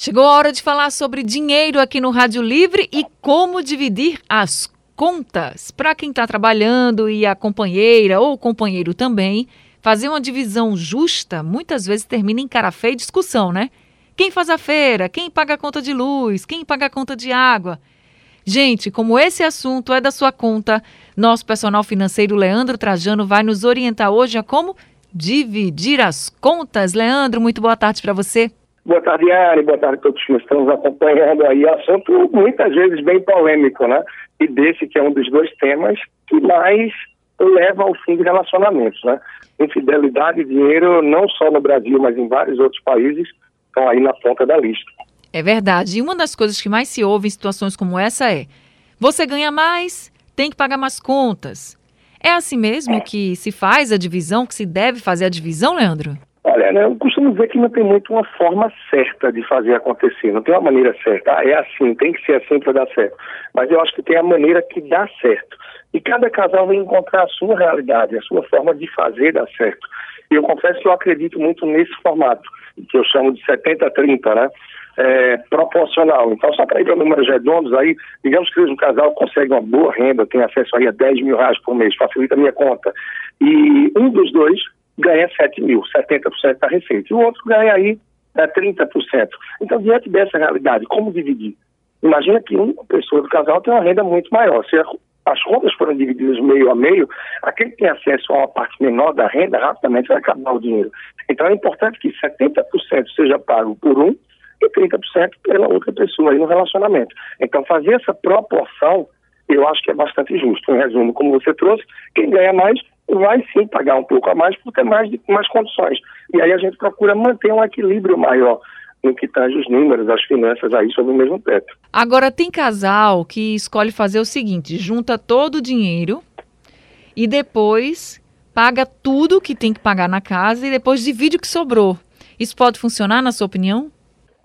Chegou a hora de falar sobre dinheiro aqui no Rádio Livre e como dividir as contas. Para quem está trabalhando e a companheira ou o companheiro também, fazer uma divisão justa muitas vezes termina em cara feia e discussão, né? Quem faz a feira? Quem paga a conta de luz? Quem paga a conta de água? Gente, como esse assunto é da sua conta, nosso personal financeiro Leandro Trajano vai nos orientar hoje a como dividir as contas. Leandro, muito boa tarde para você. Boa tarde, Ari. Boa tarde a todos que estão nos acompanhando aí. Assunto muitas vezes bem polêmico, né? E desse que é um dos dois temas que mais leva ao fim de relacionamentos, né? Infidelidade e dinheiro, não só no Brasil, mas em vários outros países, estão aí na ponta da lista. É verdade. E uma das coisas que mais se ouve em situações como essa é: você ganha mais, tem que pagar mais contas. É assim mesmo que se faz a divisão, que se deve fazer a divisão, Leandro? Olha, né, eu costumo dizer que não tem muito uma forma certa de fazer acontecer, não tem uma maneira certa. Ah, é assim, tem que ser assim para dar certo. Mas eu acho que tem a maneira que dá certo. E cada casal vai encontrar a sua realidade, a sua forma de fazer dar certo. E eu confesso que eu acredito muito nesse formato, que eu chamo de 70-30, né? É, proporcional. Então, só para ir para números redondos aí, digamos que um casal consegue uma boa renda, tem acesso aí a 10 mil reais por mês, facilita a minha conta, e um dos dois ganha 7 mil, 70% da receita. E o outro ganha aí é, 30%. Então, diante dessa realidade, como dividir? Imagina que uma pessoa do casal tem uma renda muito maior. Se as contas foram divididas meio a meio, aquele que tem acesso a uma parte menor da renda, rapidamente vai acabar o dinheiro. Então, é importante que 70% seja pago por um e 30% pela outra pessoa aí no relacionamento. Então, fazer essa proporção, eu acho que é bastante justo. Em resumo, como você trouxe, quem ganha mais vai sim pagar um pouco a mais por ter mais, mais condições. E aí a gente procura manter um equilíbrio maior no que tange os números, as finanças aí sobre o mesmo teto. Agora, tem casal que escolhe fazer o seguinte: junta todo o dinheiro e depois paga tudo que tem que pagar na casa e depois divide o que sobrou. Isso pode funcionar, na sua opinião?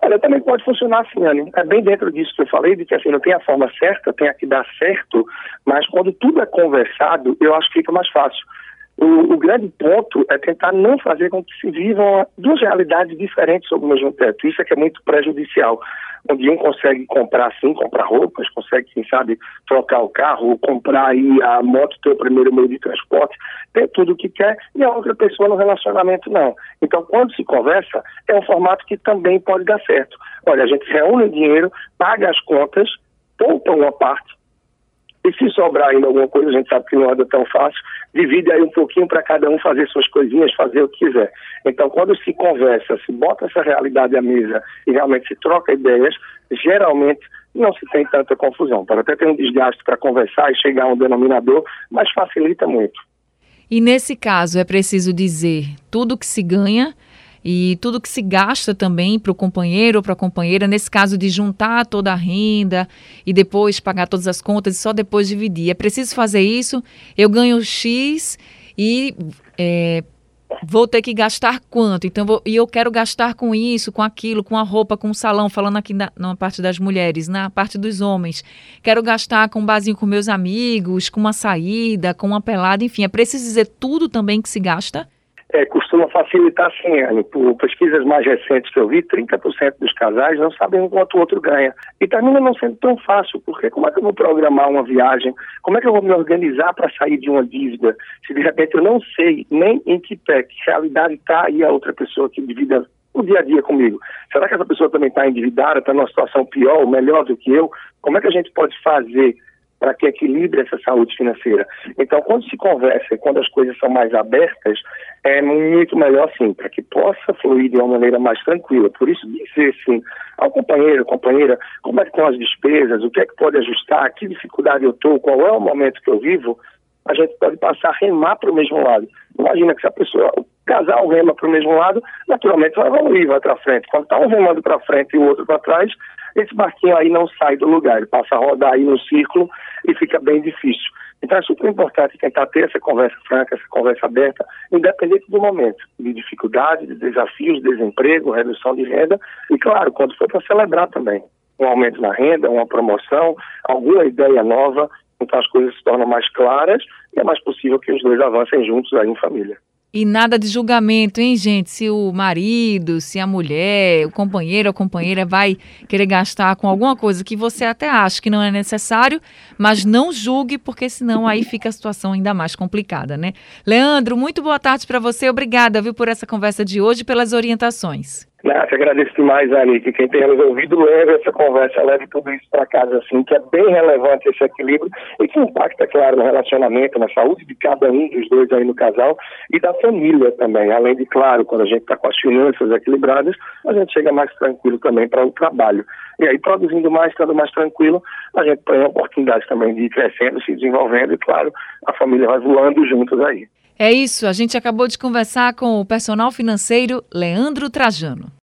Olha, também pode funcionar assim, Anny. É bem dentro disso que eu falei, de que assim, não tem a forma certa, tem a que dar certo, mas quando tudo é conversado, eu acho que fica mais fácil. O, o, grande ponto é tentar não fazer com que se vivam duas realidades diferentes sob o mesmo teto. Isso é que é muito prejudicial. Onde um consegue comprar sim, comprar roupas, consegue, quem sabe, trocar o carro, comprar aí a moto, ter o primeiro meio de transporte, ter tudo o que quer, e a outra pessoa no relacionamento não. Então, quando se conversa, é um formato que também pode dar certo. Olha, a gente reúne o dinheiro, paga as contas, poupa uma parte, e se sobrar ainda alguma coisa, a gente sabe que não anda tão fácil, divide aí um pouquinho para cada um fazer suas coisinhas, fazer o que quiser. Então, quando se conversa, se bota essa realidade à mesa e realmente se troca ideias, geralmente não se tem tanta confusão. Pode até ter um desgaste para conversar e chegar a um denominador, mas facilita muito. E nesse caso, é preciso dizer tudo que se ganha e tudo que se gasta também para o companheiro ou para a companheira, nesse caso de juntar toda a renda e depois pagar todas as contas e só depois dividir. É preciso fazer isso, eu ganho X e é, vou ter que gastar quanto? Então, vou, e eu quero gastar com isso, com aquilo, com a roupa, com o salão, falando aqui na, na parte das mulheres, na parte dos homens. Quero gastar com um barzinho com meus amigos, com uma saída, com uma pelada, enfim, é preciso dizer tudo também que se gasta? É, costuma facilitar sim, Anne. Por pesquisas mais recentes que eu vi, 30% dos casais não sabem quanto o outro ganha. E termina não sendo tão fácil, porque como é que eu vou programar uma viagem? Como é que eu vou me organizar para sair de uma dívida? Se de repente eu não sei nem em que pé, que realidade está aí a outra pessoa que divida o dia a dia comigo. Será que essa pessoa também está endividada, está numa situação pior ou melhor do que eu? Como é que a gente pode fazer para que equilibre essa saúde financeira. Então, quando se conversa quando as coisas são mais abertas, é muito melhor sim, para que possa fluir de uma maneira mais tranquila. Por isso, dizer sim ao companheiro, companheira, como é que estão as despesas, o que é que pode ajustar, que dificuldade eu estou, qual é o momento que eu vivo, a gente pode passar a remar para o mesmo lado. Imagina que se a pessoa, o casal rema para o mesmo lado, naturalmente vai evoluir, vai para frente. Quando está um remando para frente e o outro para trás, esse barquinho aí não sai do lugar, ele passa a rodar aí no círculo e fica bem difícil. Então é super importante tentar ter essa conversa franca, essa conversa aberta, independente do momento, de dificuldade, de desafios, desemprego, redução de renda e, claro, quando for para celebrar também um aumento na renda, uma promoção, alguma ideia nova, as coisas se tornam mais claras e é mais possível que os dois avancem juntos aí em família. E nada de julgamento, hein, gente? Se o marido, se a mulher, o companheiro ou companheira vai querer gastar com alguma coisa que você até acha que não é necessário, mas não julgue, porque senão aí fica a situação ainda mais complicada, né? Leandro, muito boa tarde para você. Obrigada, viu, por essa conversa de hoje e pelas orientações. Nath, agradeço demais, Ani, que quem tenha nos ouvido leve essa conversa, leve tudo isso para casa, assim, que é bem relevante esse equilíbrio e que impacta, claro, no relacionamento, na saúde de cada um dos dois aí no casal e da família também. Além de, claro, quando a gente está com as finanças equilibradas, a gente chega mais tranquilo também para o trabalho. E aí, produzindo mais, estando mais tranquilo, a gente tem a oportunidade também de ir crescendo, se desenvolvendo e, claro, a família vai voando juntos aí. É isso, a gente acabou de conversar com o personal financeiro Leandro Trajano.